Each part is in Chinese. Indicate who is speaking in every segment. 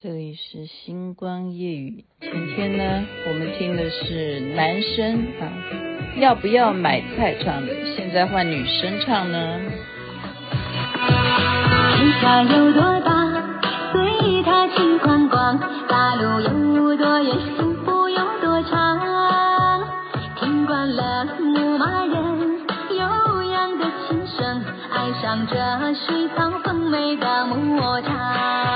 Speaker 1: 这里是星光夜语。今天呢，我们听的是男生啊，要不要买菜唱的。现在换女生唱呢。
Speaker 2: 天下有多大，随他去观光；大路有多远，幸福有多长。听惯了牧马人悠扬的琴声，爱上这水草丰美的牧场。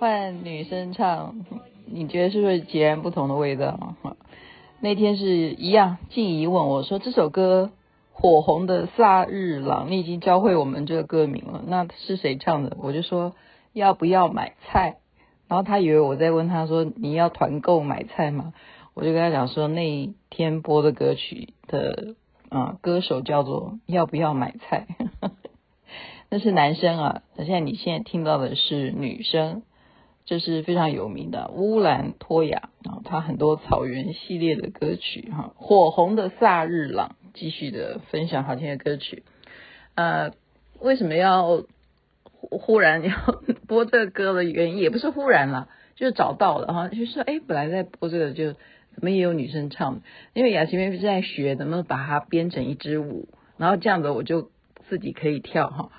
Speaker 1: 换女生唱，你觉得是不是截然不同的味道？那天是一样，静怡问我说：“这首歌火红的萨日朗，你已经教会我们这个歌名了，那是谁唱的？”我就说：“要不要买菜？”然后他以为我在问他说：“你要团购买菜吗？”我就跟他讲说：“那一天播的歌曲的啊，歌手叫做要不要买菜？那是男生啊，那现在你现在听到的是女生。”这是非常有名的乌兰托雅啊，他很多草原系列的歌曲哈，火红的萨日朗，继续的分享好听的歌曲。呃，为什么要忽然要 播这个歌的原因，也不是忽然了，就是找到了哈，就是说哎，本来在播这个，就怎么也有女生唱，因为雅琪妹妹正在学，怎么把它编成一支舞，然后这样子我就自己可以跳哈。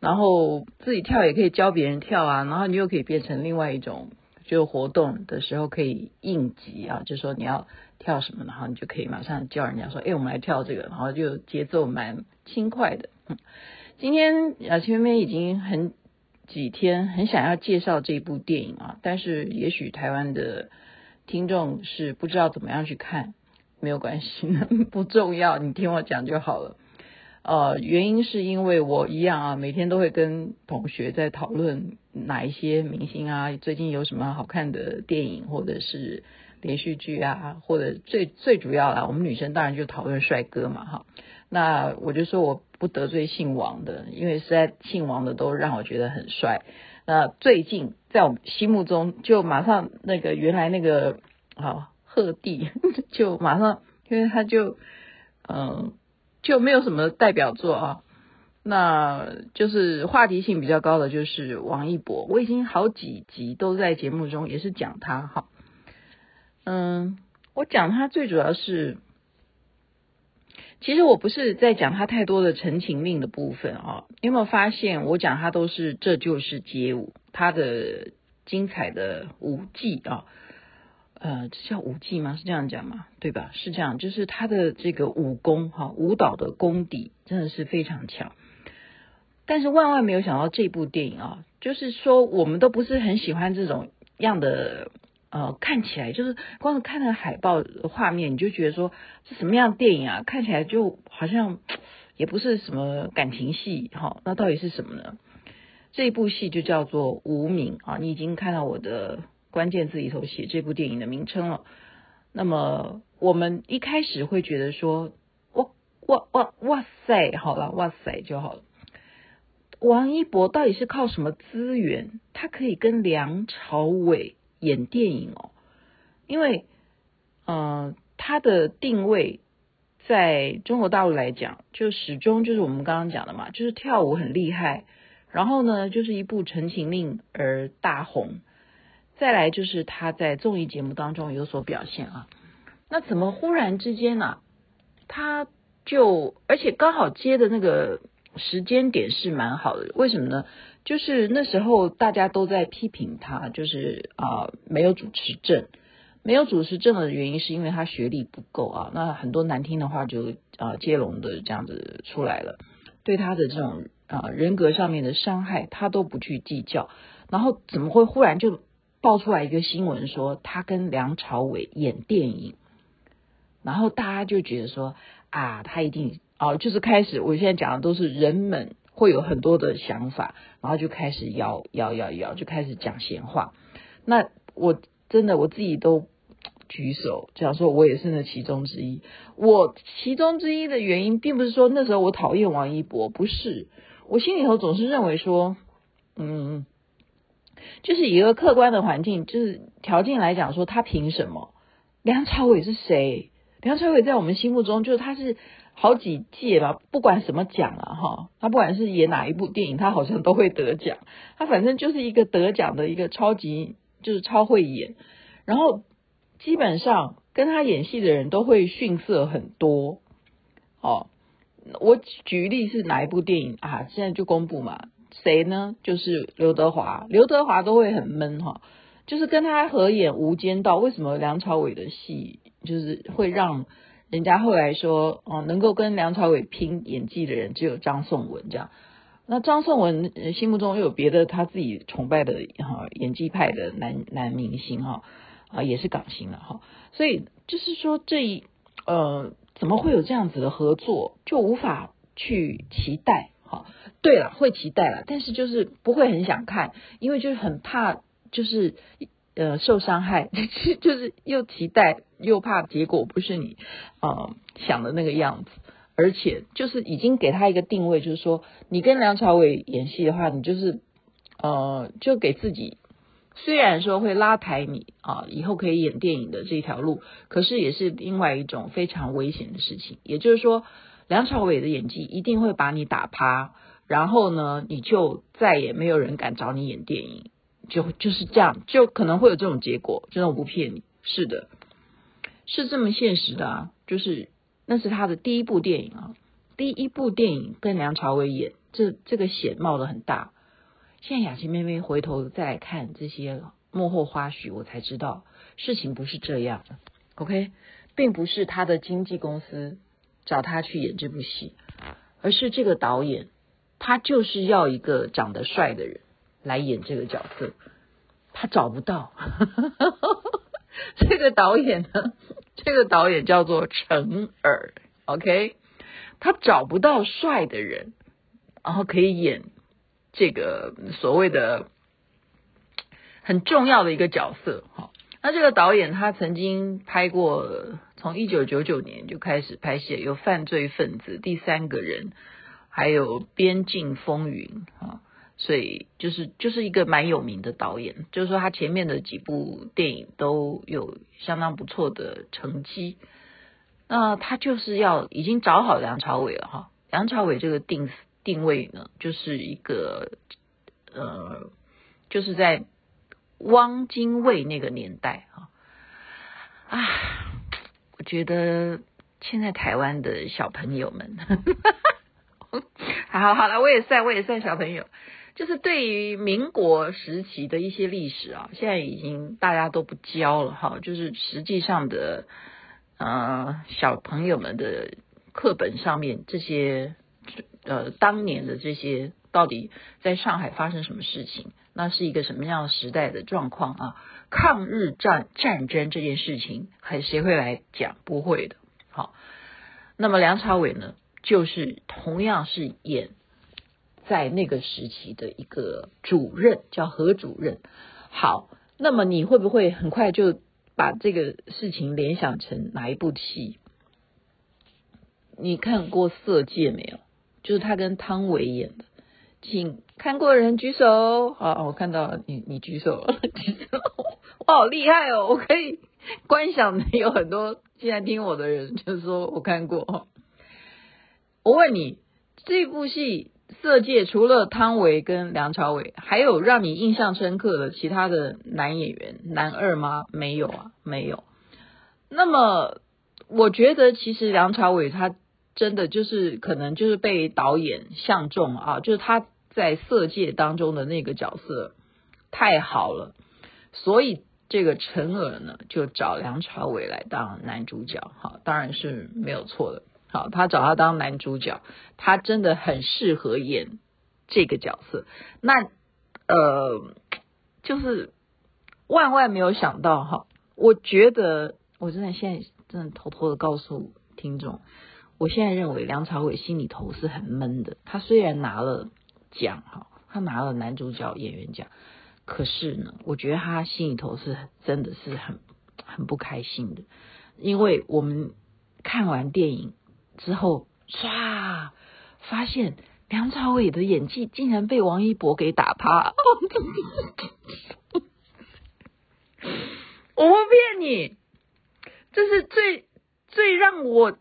Speaker 1: 然后自己跳也可以教别人跳啊，然后你又可以变成另外一种，就活动的时候可以应急啊，就说你要跳什么，然后你就可以马上叫人家说，哎，我们来跳这个，然后就节奏蛮轻快的。今天雅琪妹妹已经很几天很想要介绍这部电影啊，但是也许台湾的听众是不知道怎么样去看，没有关系，不重要，你听我讲就好了。呃，原因是因为我一样啊，每天都会跟同学在讨论哪一些明星啊，最近有什么好看的电影或者是连续剧啊，或者最最主要啦，我们女生当然就讨论帅哥嘛，哈。那我就说我不得罪姓王的，因为实在姓王的都让我觉得很帅。那最近在我们心目中，就马上那个原来那个啊贺帝就马上，因为他就嗯。就没有什么代表作啊，那就是话题性比较高的就是王一博，我已经好几集都在节目中也是讲他哈，嗯，我讲他最主要是，其实我不是在讲他太多的《陈情令》的部分啊，你有没有发现我讲他都是这就是街舞，他的精彩的舞技啊。呃，这叫舞技吗？是这样讲吗？对吧？是这样，就是他的这个武功哈，舞蹈的功底真的是非常强。但是万万没有想到这部电影啊，就是说我们都不是很喜欢这种样的呃，看起来就是光是看那个海报画面，你就觉得说是什么样的电影啊？看起来就好像也不是什么感情戏哈，那到底是什么呢？这一部戏就叫做《无名》啊，你已经看到我的。关键字里头写这部电影的名称了。那么我们一开始会觉得说，哇哇哇哇塞，好了，哇塞就好了。王一博到底是靠什么资源，他可以跟梁朝伟演电影哦？因为，嗯、他的定位在中国大陆来讲，就始终就是我们刚刚讲的嘛，就是跳舞很厉害，然后呢，就是一部《陈情令》而大红。再来就是他在综艺节目当中有所表现啊，那怎么忽然之间呢、他就而且刚好接的那个时间点是蛮好的，为什么呢？就是那时候大家都在批评他，就是啊、没有主持证，没有主持证的原因是因为他学历不够啊，那很多难听的话就啊、接龙的这样子出来了，对他的这种啊、人格上面的伤害他都不去计较，然后怎么会忽然就？爆出来一个新闻说他跟梁朝伟演电影，然后大家就觉得说啊，他一定哦，就是开始，我现在讲的都是人们会有很多的想法，然后就开始摇摇摇摇，就开始讲闲话。那我真的我自己都举手，讲说我也是那其中之一。我其中之一的原因，并不是说那时候我讨厌王一博，不是，我心里头总是认为说，嗯，就是以一个客观的环境，就是条件来讲，说他凭什么？梁朝伟是谁？梁朝伟在我们心目中，就是他是好几届吧，不管什么奖啊，哈，他不管是演哪一部电影，他好像都会得奖。他反正就是一个得奖的一个超级，就是超会演。然后基本上跟他演戏的人都会逊色很多。哦，我举例是哪一部电影啊？现在就公布嘛，谁呢？就是刘德华，刘德华都会很闷哈。就是跟他合演《无间道》，为什么梁朝伟的戏就是会让人家后来说哦，能够跟梁朝伟拼演技的人只有张颂文这样？那张颂文心目中又有别的他自己崇拜的哈演技派的男男明星哈啊，也是港星了哈，所以就是说这一呃怎么会有这样子的合作，就无法去期待对了，会期待了，但是就是不会很想看，因为就是很怕。就是呃受伤害，就是又期待又怕结果不是你呃想的那个样子，而且就是已经给他一个定位，就是说你跟梁朝伟演戏的话，你就是呃就给自己虽然说会拉抬你啊、以后可以演电影的这条路，可是也是另外一种非常危险的事情。也就是说，梁朝伟的演技一定会把你打趴，然后呢，你就再也没有人敢找你演电影。就就是这样，就可能会有这种结果。真的，我不骗你，是的，是这么现实的啊。就是那是他的第一部电影啊，第一部电影跟梁朝伟演，这这个险冒得很大。现在雅琪妹妹回头再看这些幕后花絮，我才知道事情不是这样的。OK，并不是他的经纪公司找他去演这部戏，而是这个导演他就是要一个长得帅的人。来演这个角色，他找不到。这个导演呢？这个导演叫做陈尔，OK？他找不到帅的人，然后可以演这个所谓的很重要的一个角色。哈，那这个导演他曾经拍过，从一九九九年就开始拍戏，有《犯罪分子》、《第三个人》，还有《边境风云》啊。所以就是就是一个蛮有名的导演，就是说他前面的几部电影都有相当不错的成绩。那他就是要已经找好梁朝伟了哈，梁朝伟这个定定位呢，就是一个呃，就是在汪精卫那个年代啊。啊，我觉得现在台湾的小朋友们，好好了，我也算我也算小朋友。就是对于民国时期的一些历史啊，现在已经大家都不教了哈。就是实际上的，呃，小朋友们的课本上面这些，呃，当年的这些到底在上海发生什么事情？那是一个什么样的时代的状况啊？抗日战战争这件事情，还谁会来讲？不会的。好，那么梁朝伟呢，就是同样是演。在那个时期的一个主任叫何主任。好，那么你会不会很快就把这个事情联想成哪一部戏？你看过《色戒》没有？就是他跟汤唯演的，请看过的人举手。好，我看到你，你举手了，举手。我好厉害哦！我可以观想的有很多，现在听我的人就是说我看过。我问你，这部戏？色戒除了汤唯跟梁朝伟，还有让你印象深刻的其他的男演员男二吗？没有啊，没有。那么我觉得其实梁朝伟他真的就是可能就是被导演相中啊，就是他在色戒当中的那个角色太好了，所以这个陈尔呢就找梁朝伟来当男主角，好，当然是没有错的。好，他找他当男主角，他真的很适合演这个角色。那呃，就是万万没有想到哈，我觉得我真的现在真的偷偷的告诉听众，我现在认为梁朝伟心里头是很闷的。他虽然拿了奖哈，他拿了男主角演员奖，可是呢，我觉得他心里头是真的是很很不开心的，因为我们看完电影之后，唰，发现梁朝伟的演技竟然被王一博给打趴。我不骗你，这是最最让我，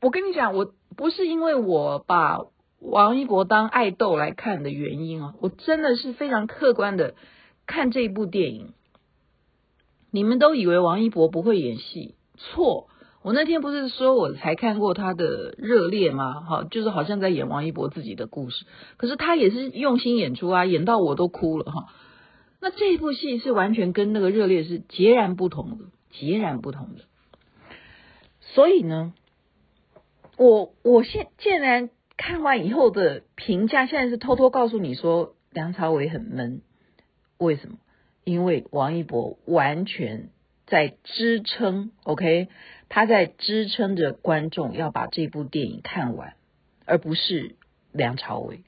Speaker 1: 我跟你讲，我不是因为我把王一博当爱豆来看的原因啊，我真的是非常客观的看这部电影。你们都以为王一博不会演戏，错。我那天不是说我才看过他的《热烈》吗？哈，就是好像在演王一博自己的故事，可是他也是用心演出啊，演到我都哭了哈。那这部戏是完全跟那个热烈是截然不同的，截然不同的。所以呢，我我现现然看完以后的评价，现在是偷偷告诉你说，梁朝伟很闷。为什么？因为王一博完全在支撑，OK，他在支撑着观众要把这部电影看完，而不是梁朝伟。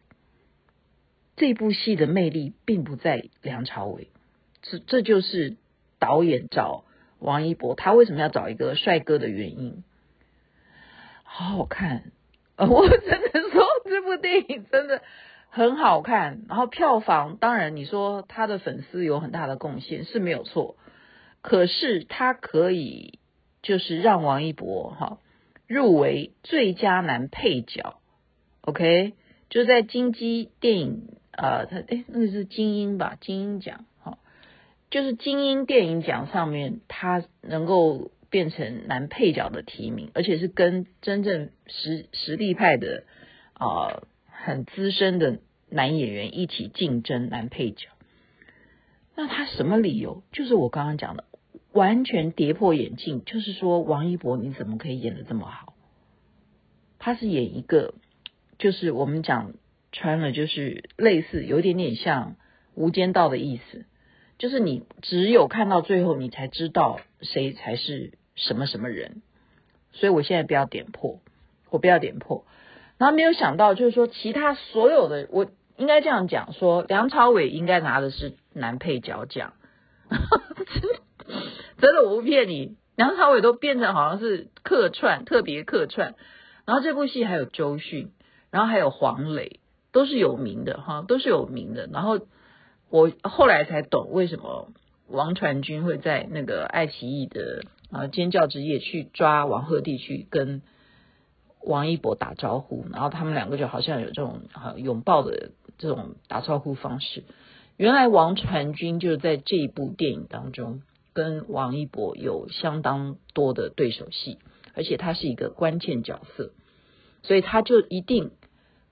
Speaker 1: 这部戏的魅力并不在梁朝伟，这这就是导演找王一博，他为什么要找一个帅哥的原因。好好看，我真的说这部电影真的很好看。然后票房当然你说他的粉丝有很大的贡献是没有错，可是他可以就是让王一博哈入围最佳男配角，OK，就在金鸡电影。呃，他哎，那个是金鹰吧？金鹰奖，哈，就是金鹰电影奖上面，他能够变成男配角的提名，而且是跟真正实实力派的啊、很资深的男演员一起竞争男配角。那他什么理由？就是我刚刚讲的，完全跌破眼镜。就是说，王一博你怎么可以演的这么好？他是演一个，就是我们讲。穿了就是类似有点点像《无间道》的意思，就是你只有看到最后，你才知道谁才是什么什么人。所以我现在不要点破，我不要点破。然后没有想到，就是说其他所有的，我应该这样讲说，梁朝伟应该拿的是男配角奖。真的，我不骗你，梁朝伟都变成好像是客串，特别客串。然后这部戏还有周迅，然后还有黄磊。都是有名的哈，都是有名的。然后我后来才懂为什么王传君会在那个爱奇艺的啊尖叫之夜去抓王鹤棣去跟王一博打招呼，然后他们两个就好像有这种啊拥抱的这种打招呼方式。原来王传君就是在这一部电影当中跟王一博有相当多的对手戏，而且他是一个关键角色，所以他就一定。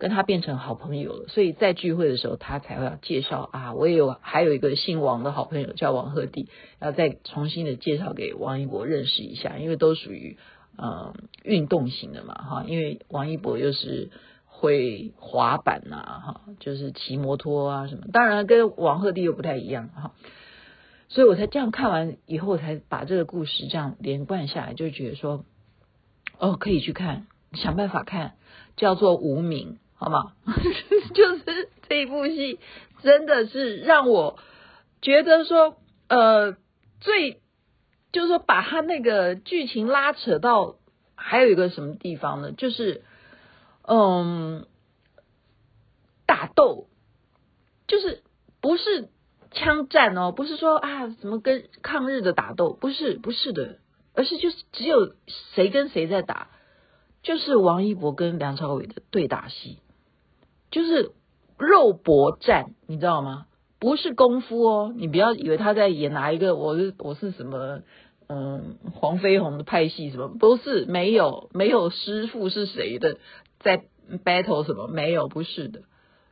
Speaker 1: 跟他变成好朋友了，所以在聚会的时候，他才会要介绍啊，我也有还有一个姓王的好朋友叫王鹤棣，要再重新的介绍给王一博认识一下，因为都属于嗯运动型的嘛哈，因为王一博又是会滑板呐哈，就是骑摩托啊什么，当然跟王鹤棣又不太一样哈，所以我才这样看完以后，才把这个故事这样连贯下来，就觉得说哦可以去看，想办法看，叫做无名。好吗？就是这一部戏真的是让我觉得说，呃，最就是说把他那个剧情拉扯到还有一个什么地方呢？就是嗯，打斗，就是不是枪战哦，不是说啊什么跟抗日的打斗，不是不是的，而是就是只有谁跟谁在打，就是王一博跟梁朝伟的对打戏。就是肉搏战，你知道吗？不是功夫哦，你不要以为他在演哪一个，我是我是什么，嗯，黄飞鸿的派系什么？不是，没有没有师傅是谁的在 battle 什么？没有，不是的，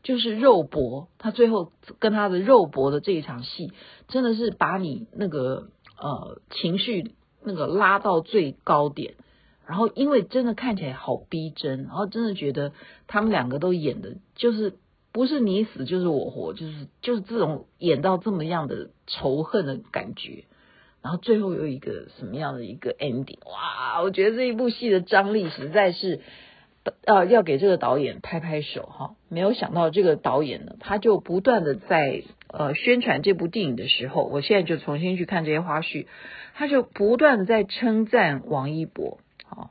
Speaker 1: 就是肉搏。他最后跟他的肉搏的这一场戏，真的是把你那个呃情绪那个拉到最高点。然后，因为真的看起来好逼真，然后真的觉得他们两个都演的，就是不是你死就是我活，就是就是这种演到这么样的仇恨的感觉，然后最后有一个什么样的一个 ending？哇，我觉得这一部戏的张力实在是，呃，要给这个导演拍拍手哈。没有想到这个导演呢，他就不断的在呃宣传这部电影的时候，我现在就重新去看这些花絮，他就不断的在称赞王一博。好，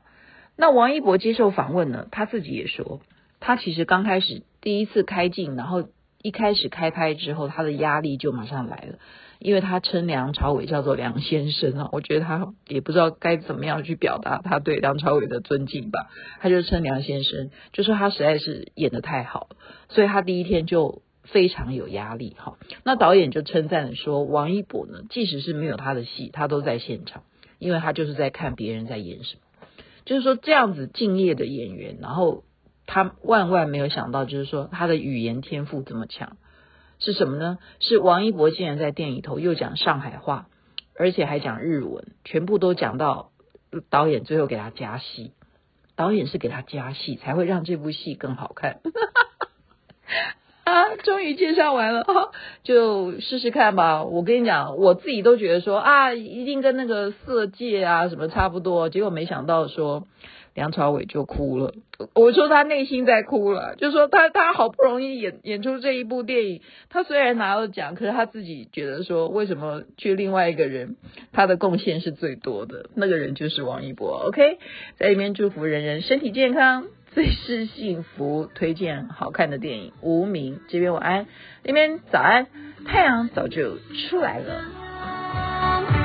Speaker 1: 那王一博接受访问呢，他自己也说，他其实刚开始第一次开镜，然后一开始开拍之后，他的压力就马上来了。因为他称梁朝伟叫做梁先生啊，我觉得他也不知道该怎么样去表达他对梁朝伟的尊敬吧，他就称梁先生，就说他实在是演的太好了，所以他第一天就非常有压力哈。那导演就称赞说，王一博呢，即使是没有他的戏，他都在现场，因为他就是在看别人在演什么，就是说这样子敬业的演员，然后他万万没有想到，就是说他的语言天赋这么强。是什么呢？是王一博竟然在电影头又讲上海话，而且还讲日文，全部都讲到导演最后给他加戏，导演是给他加戏才会让这部戏更好看。啊，终于介绍完了，就试试看吧。我跟你讲，我自己都觉得说啊，一定跟那个色戒啊什么差不多，结果没想到说。梁朝伟就哭了，我说他内心在哭了，就说他他好不容易演演出这一部电影，他虽然拿了奖，可是他自己觉得说，为什么去另外一个人，他的贡献是最多的，那个人就是王一博。OK，在一边祝福人人身体健康，最是幸福，推荐好看的电影《无名》，这边晚安，那边早安，太阳早就出来了。